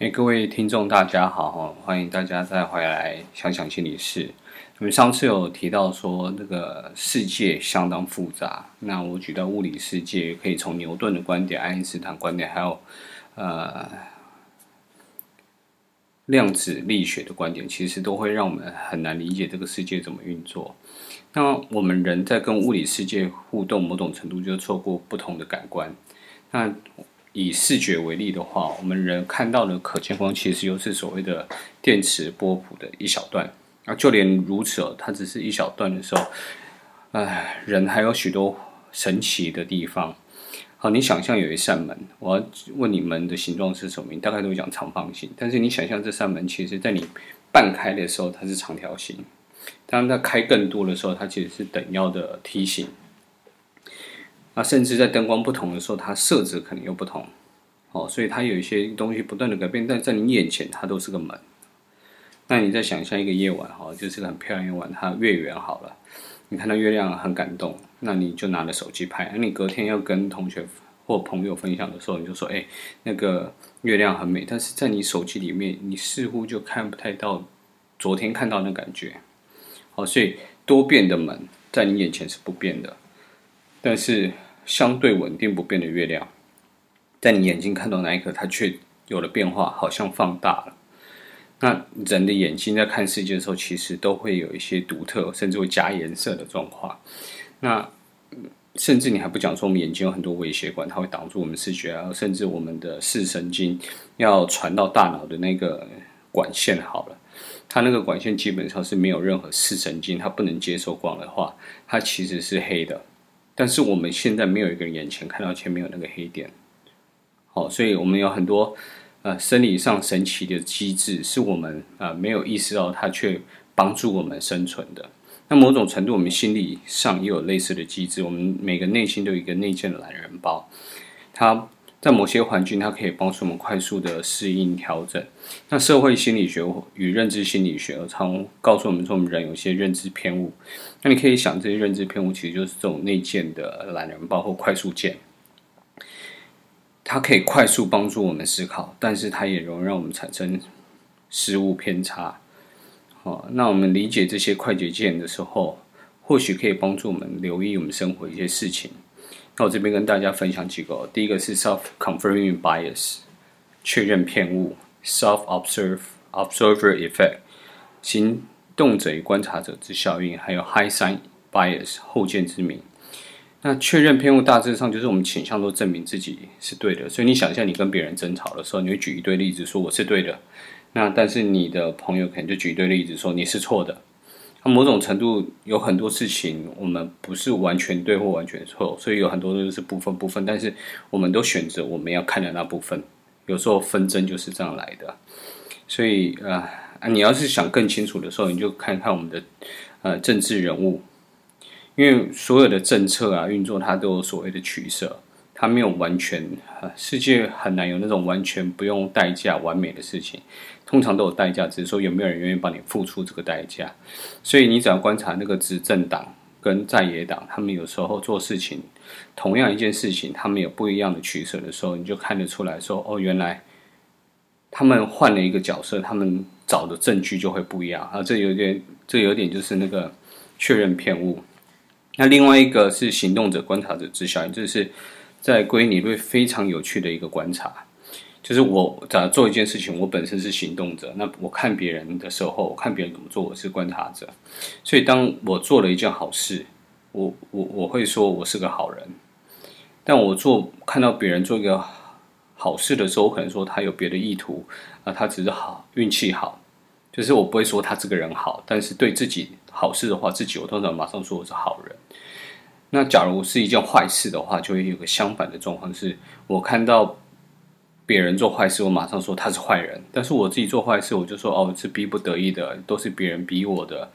哎，各位听众，大家好，欢迎大家再回来想想心理事。我们上次有提到说，这个世界相当复杂。那我举到物理世界，可以从牛顿的观点、爱因斯坦观点，还有呃量子力学的观点，其实都会让我们很难理解这个世界怎么运作。那我们人在跟物理世界互动，某种程度就透过不同的感官。那以视觉为例的话，我们人看到的可见光其实又是所谓的电磁波谱的一小段。啊，就连如此哦，它只是一小段的时候，唉，人还有许多神奇的地方。好，你想象有一扇门，我要问你门的形状是什么？你大概都会讲长方形。但是你想象这扇门，其实在你半开的时候，它是长条形；当它开更多的时候，它其实是等腰的梯形。那甚至在灯光不同的时候，它色泽可能又不同，哦，所以它有一些东西不断的改变，但在你眼前，它都是个门。那你再想象一个夜晚，哈，就是很漂亮夜晚，它月圆好了，你看到月亮很感动，那你就拿着手机拍，那你隔天要跟同学或朋友分享的时候，你就说，哎，那个月亮很美，但是在你手机里面，你似乎就看不太到昨天看到那感觉，好，所以多变的门在你眼前是不变的，但是。相对稳定不变的月亮，在你眼睛看到那一刻，它却有了变化，好像放大了。那人的眼睛在看世界的时候，其实都会有一些独特，甚至会加颜色的状况。那甚至你还不讲说，我们眼睛有很多微血管，它会挡住我们视觉啊，甚至我们的视神经要传到大脑的那个管线好了，它那个管线基本上是没有任何视神经，它不能接受光的话，它其实是黑的。但是我们现在没有一个人眼前看到前面有那个黑点，好，所以我们有很多呃生理上神奇的机制，是我们呃没有意识到它，却帮助我们生存的。那某种程度，我们心理上也有类似的机制，我们每个内心都有一个内建的懒人包，它。在某些环境，它可以帮助我们快速的适应调整。那社会心理学与认知心理学常告诉我们说，我们人有些认知偏误。那你可以想，这些认知偏误其实就是这种内建的懒人包或快速键。它可以快速帮助我们思考，但是它也容易让我们产生失误偏差。好，那我们理解这些快捷键的时候，或许可以帮助我们留意我们生活一些事情。那我这边跟大家分享几个，第一个是 self-confirming bias，确认偏误；self-observe observer effect，行动者与观察者之效应；还有 hindsight bias，后见之明。那确认偏误大致上就是我们倾向都证明自己是对的，所以你想一下，你跟别人争吵的时候，你会举一堆例子说我是对的，那但是你的朋友可能就举一堆例子说你是错的。那某种程度有很多事情，我们不是完全对或完全错，所以有很多都是部分部分。但是我们都选择我们要看的那部分。有时候纷争就是这样来的。所以啊，你要是想更清楚的时候，你就看看我们的呃政治人物，因为所有的政策啊运作，它都有所谓的取舍，它没有完全，世界很难有那种完全不用代价完美的事情。通常都有代价，只是说有没有人愿意帮你付出这个代价。所以你只要观察那个执政党跟在野党，他们有时候做事情，同样一件事情，他们有不一样的取舍的时候，你就看得出来说，哦，原来他们换了一个角色，他们找的证据就会不一样啊。这有点，这有点就是那个确认偏误。那另外一个是行动者观察者之效应，这是在归因理论非常有趣的一个观察。就是我咋做一件事情，我本身是行动者。那我看别人的时候，我看别人怎么做，我是观察者。所以当我做了一件好事，我我我会说我是个好人。但我做看到别人做一个好事的时候，我可能说他有别的意图啊，他只是好运气好。就是我不会说他这个人好，但是对自己好事的话，自己我通常马上说我是好人。那假如是一件坏事的话，就会有个相反的状况，是我看到。别人做坏事，我马上说他是坏人；但是我自己做坏事，我就说哦，是逼不得已的，都是别人逼我的。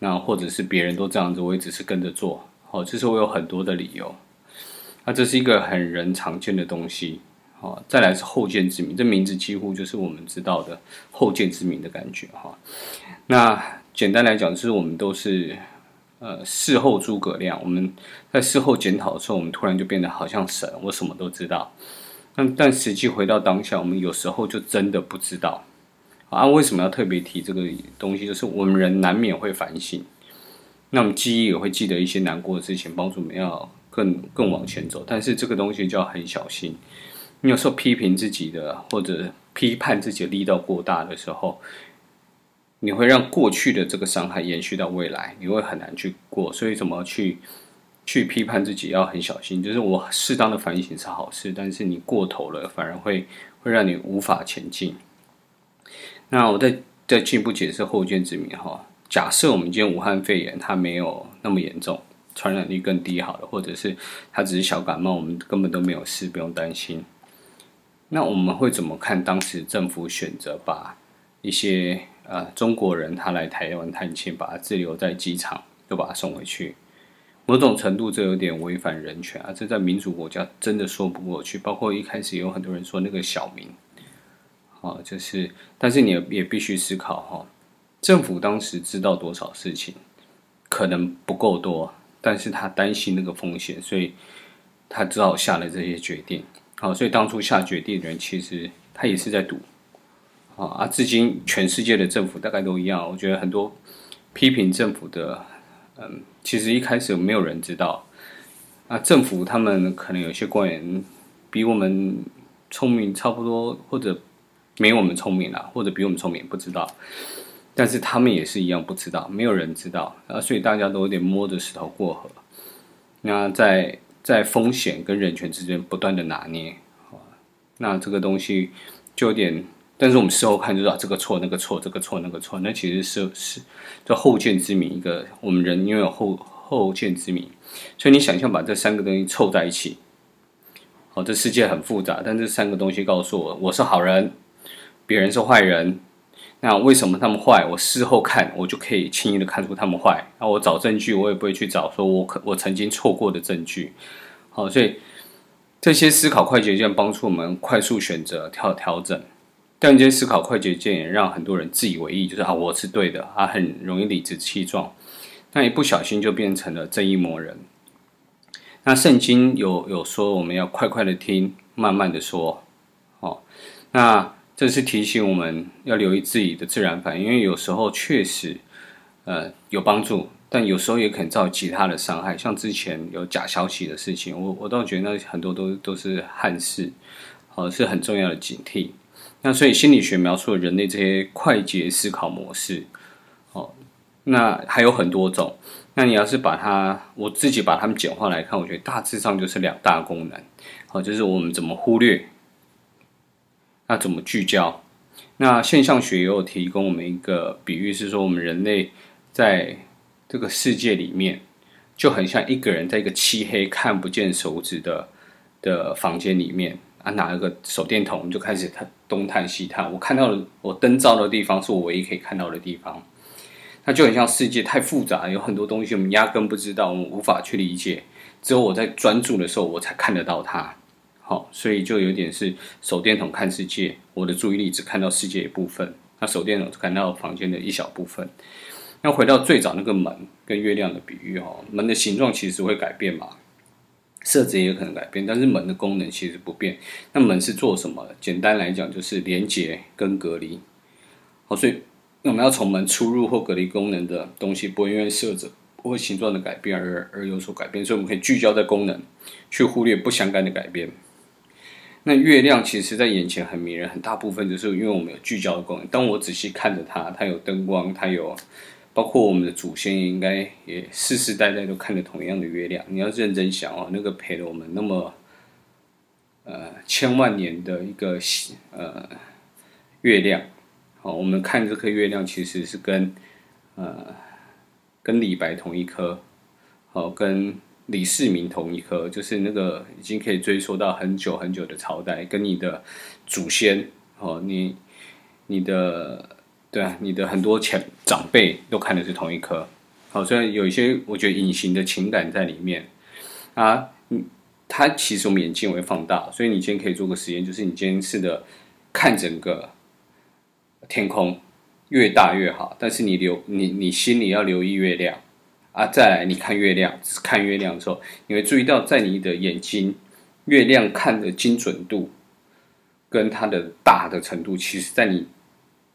那或者是别人都这样子，我也只是跟着做。哦，这是我有很多的理由。那这是一个很人常见的东西。哦，再来是后见之明，这名字几乎就是我们知道的后见之明的感觉。哈，那简单来讲，就是我们都是呃事后诸葛亮。我们在事后检讨的时候，我们突然就变得好像神，我什么都知道。但但实际回到当下，我们有时候就真的不知道啊。为什么要特别提这个东西？就是我们人难免会反省，那我们记忆也会记得一些难过的事情，帮助我们要更更往前走。但是这个东西就要很小心。你有时候批评自己的或者批判自己的力道过大的时候，你会让过去的这个伤害延续到未来，你会很难去过。所以怎么去？去批判自己要很小心，就是我适当的反省是好事，但是你过头了，反而会会让你无法前进。那我再再进一步解释后见之明哈。假设我们今天武汉肺炎它没有那么严重，传染力更低好了，或者是它只是小感冒，我们根本都没有事，不用担心。那我们会怎么看当时政府选择把一些呃中国人他来台湾探亲，把他滞留在机场，又把他送回去？某种程度，这有点违反人权啊！这在民主国家真的说不过去。包括一开始有很多人说那个小明，啊，就是，但是你也也必须思考哈，政府当时知道多少事情，可能不够多，但是他担心那个风险，所以他只好下了这些决定。好，所以当初下决定的人，其实他也是在赌。啊，至今全世界的政府大概都一样。我觉得很多批评政府的。嗯，其实一开始没有人知道，啊，政府他们可能有些官员比我们聪明差不多，或者没我们聪明啦，或者比我们聪明不知道，但是他们也是一样不知道，没有人知道啊，所以大家都有点摸着石头过河。那在在风险跟人权之间不断的拿捏，那这个东西就有点。但是我们事后看就知道这个错那个错这个错那个错，那其实是是叫后见之明。一个我们人因为有后后见之明，所以你想象把这三个东西凑在一起，哦，这世界很复杂，但这三个东西告诉我我是好人，别人是坏人。那为什么他们坏？我事后看我就可以轻易的看出他们坏。那我找证据，我也不会去找说我可我曾经错过的证据。好，所以这些思考快捷键帮助我们快速选择调调整。但这些思考快捷键也让很多人自以为意，就是啊，我是对的啊，很容易理直气壮，那一不小心就变成了正义魔人。那圣经有有说，我们要快快的听，慢慢的说，哦，那这是提醒我们要留意自己的自然反应，因为有时候确实呃有帮助，但有时候也可能造其他的伤害，像之前有假消息的事情，我我倒觉得那很多都都是憾事，哦，是很重要的警惕。那所以心理学描述了人类这些快捷思考模式，哦，那还有很多种。那你要是把它，我自己把它们简化来看，我觉得大致上就是两大功能，好，就是我们怎么忽略，那怎么聚焦。那现象学也有提供我们一个比喻，是说我们人类在这个世界里面，就很像一个人在一个漆黑看不见手指的的房间里面。啊，拿了个手电筒，就开始探东探西探。我看到了，我灯照的地方是我唯一可以看到的地方。那就很像世界太复杂，有很多东西我们压根不知道，我们无法去理解。只有我在专注的时候，我才看得到它。好，所以就有点是手电筒看世界，我的注意力只看到世界一部分，那手电筒只看到房间的一小部分。那回到最早那个门跟月亮的比喻，哈，门的形状其实会改变嘛。设置也有可能改变，但是门的功能其实不变。那门是做什么的？简单来讲，就是连接跟隔离。好，所以我们要从门出入或隔离功能的东西，不会因为设置或形状的改变而而有所改变。所以我们可以聚焦在功能，去忽略不相干的改变。那月亮其实在眼前很迷人，很大部分就是因为我们有聚焦的功能。当我仔细看着它，它有灯光，它有。包括我们的祖先，应该也世世代代都看着同样的月亮。你要认真想哦，那个陪了我们那么呃千万年的一个呃月亮，好，我们看这颗月亮其实是跟呃跟李白同一颗，好，跟李世民同一颗，就是那个已经可以追溯到很久很久的朝代，跟你的祖先哦，你你的。对啊，你的很多前长辈都看的是同一颗，好，虽然有一些我觉得隐形的情感在里面。啊，嗯，它其实我们眼睛会放大，所以你今天可以做个实验，就是你今天试着看整个天空，越大越好，但是你留你你心里要留意月亮。啊，再来你看月亮，看月亮的时候，你会注意到在你的眼睛，月亮看的精准度跟它的大的程度，其实在你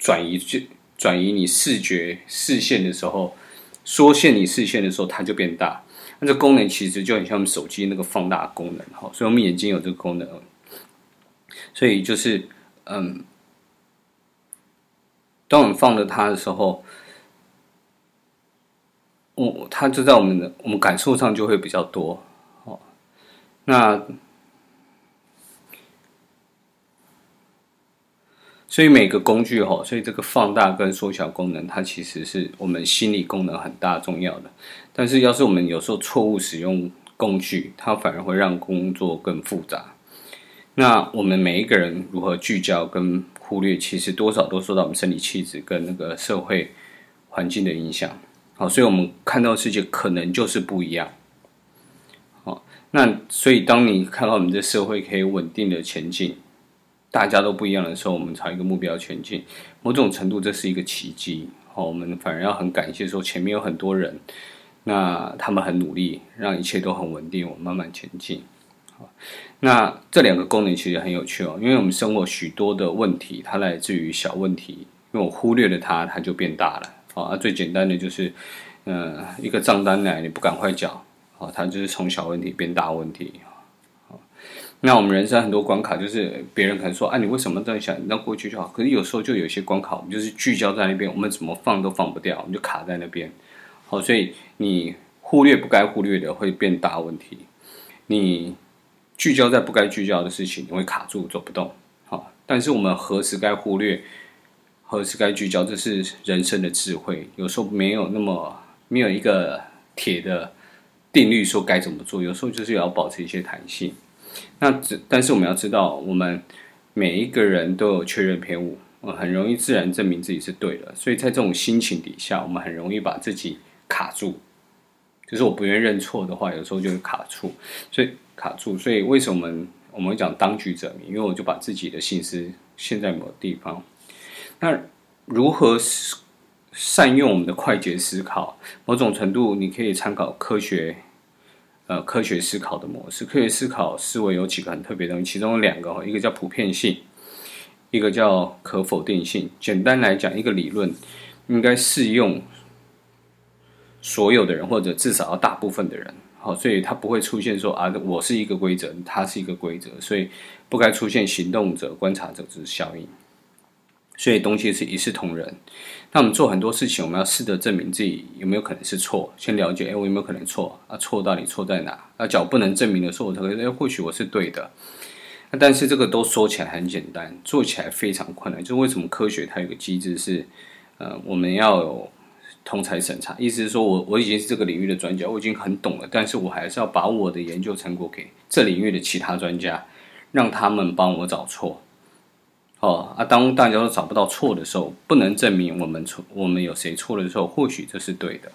转移就转移你视觉视线的时候，缩限你视线的时候，它就变大。那这功能其实就很像我们手机那个放大功能，哈，所以我们眼睛有这个功能，所以就是嗯，当我们放了它的时候，我它就在我们的我们感受上就会比较多，哦，那。所以每个工具哈，所以这个放大跟缩小功能，它其实是我们心理功能很大重要的。但是要是我们有时候错误使用工具，它反而会让工作更复杂。那我们每一个人如何聚焦跟忽略，其实多少都受到我们生理气质跟那个社会环境的影响。好，所以我们看到世界可能就是不一样。好，那所以当你看到我们这社会可以稳定的前进。大家都不一样的时候，我们朝一个目标前进，某种程度这是一个奇迹。好，我们反而要很感谢说前面有很多人，那他们很努力，让一切都很稳定，我们慢慢前进。好，那这两个功能其实很有趣哦，因为我们生活许多的问题，它来自于小问题，因为我忽略了它，它就变大了。好，啊，最简单的就是，呃，一个账单来你不赶快缴，好，它就是从小问题变大问题。那我们人生很多关卡，就是别人可能说：“啊，你为什么这样想？你让过去就好。”可是有时候就有些关卡，我们就是聚焦在那边，我们怎么放都放不掉，我们就卡在那边。好，所以你忽略不该忽略的，会变大问题；你聚焦在不该聚焦的事情，你会卡住，走不动。好，但是我们何时该忽略，何时该聚焦，这是人生的智慧。有时候没有那么没有一个铁的定律说该怎么做，有时候就是要保持一些弹性。那只，但是我们要知道，我们每一个人都有确认偏误，我很容易自然证明自己是对的。所以在这种心情底下，我们很容易把自己卡住。就是我不愿认错的话，有时候就会卡住，所以卡住。所以为什么我们我们会讲当局者迷？因为我就把自己的心思陷在某个地方。那如何善用我们的快捷思考？某种程度，你可以参考科学。呃，科学思考的模式，科学思考思维有几个很特别的东西，其中有两个哦，一个叫普遍性，一个叫可否定性。简单来讲，一个理论应该适用所有的人，或者至少要大部分的人。好，所以它不会出现说啊，我是一个规则，它是一个规则，所以不该出现行动者、观察者之效应。所以东西是一视同仁。那我们做很多事情，我们要试着证明自己有没有可能是错。先了解，哎，我有没有可能错？啊，错到底错在哪？那假如不能证明的时候，我才会，哎，或许我是对的。那但是这个都说起来很简单，做起来非常困难。就为什么科学它有个机制是，呃，我们要有同侪审查，意思是说我我已经是这个领域的专家，我已经很懂了，但是我还是要把我的研究成果给这领域的其他专家，让他们帮我找错。哦啊，当大家都找不到错的时候，不能证明我们错，我们有谁错了的时候，或许这是对的。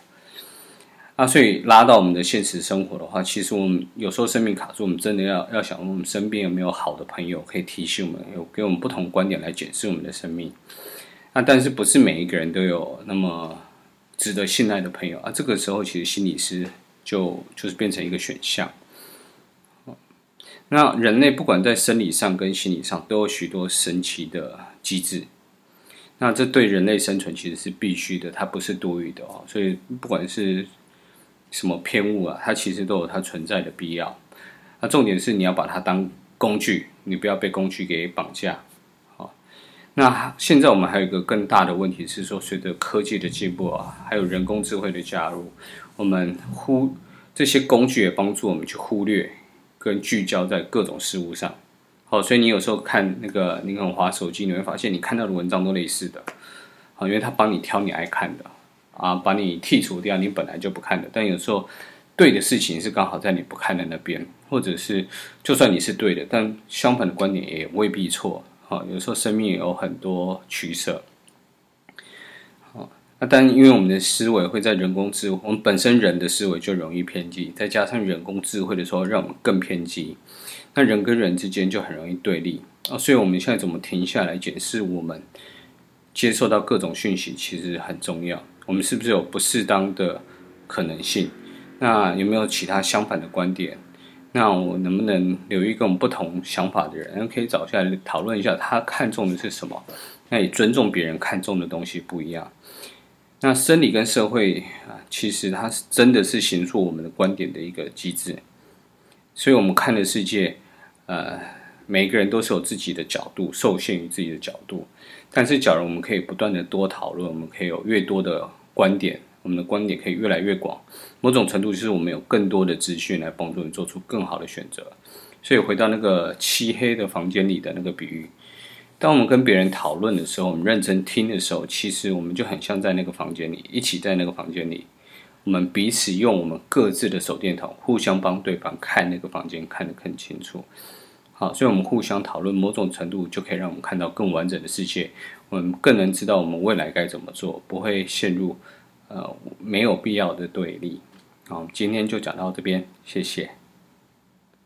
啊，所以拉到我们的现实生活的话，其实我们有时候生命卡住，我们真的要要想，我们身边有没有好的朋友可以提醒我们，有给我们不同观点来检视我们的生命。啊，但是不是每一个人都有那么值得信赖的朋友啊？这个时候，其实心理师就就是变成一个选项。那人类不管在生理上跟心理上都有许多神奇的机制，那这对人类生存其实是必须的，它不是多余的哦。所以不管是什么偏误啊，它其实都有它存在的必要。那重点是你要把它当工具，你不要被工具给绑架。好，那现在我们还有一个更大的问题是说，随着科技的进步啊，还有人工智慧的加入，我们忽这些工具也帮助我们去忽略。跟聚焦在各种事物上，好，所以你有时候看那个，你可能滑手机，你会发现你看到的文章都类似的，好，因为他帮你挑你爱看的，啊，把你剔除掉你本来就不看的，但有时候对的事情是刚好在你不看的那边，或者是就算你是对的，但相反的观点也未必错，好，有时候生命有很多取舍。但因为我们的思维会在人工智，我们本身人的思维就容易偏激，再加上人工智慧的时候，让我们更偏激。那人跟人之间就很容易对立啊，所以我们现在怎么停下来检视我们接受到各种讯息，其实很重要。我们是不是有不适当的可能性？那有没有其他相反的观点？那我能不能留一个不同想法的人，可以找下来讨论一下，他看重的是什么？那也尊重别人看重的东西不一样。那生理跟社会啊，其实它是真的是形塑我们的观点的一个机制。所以，我们看的世界，呃，每一个人都是有自己的角度，受限于自己的角度。但是，假如我们可以不断的多讨论，我们可以有越多的观点。我们的观点可以越来越广，某种程度就是我们有更多的资讯来帮助你做出更好的选择。所以回到那个漆黑的房间里的那个比喻，当我们跟别人讨论的时候，我们认真听的时候，其实我们就很像在那个房间里，一起在那个房间里，我们彼此用我们各自的手电筒，互相帮对方看那个房间看得更清楚。好，所以我们互相讨论，某种程度就可以让我们看到更完整的世界，我们更能知道我们未来该怎么做，不会陷入。呃，没有必要的对立。好，今天就讲到这边，谢谢。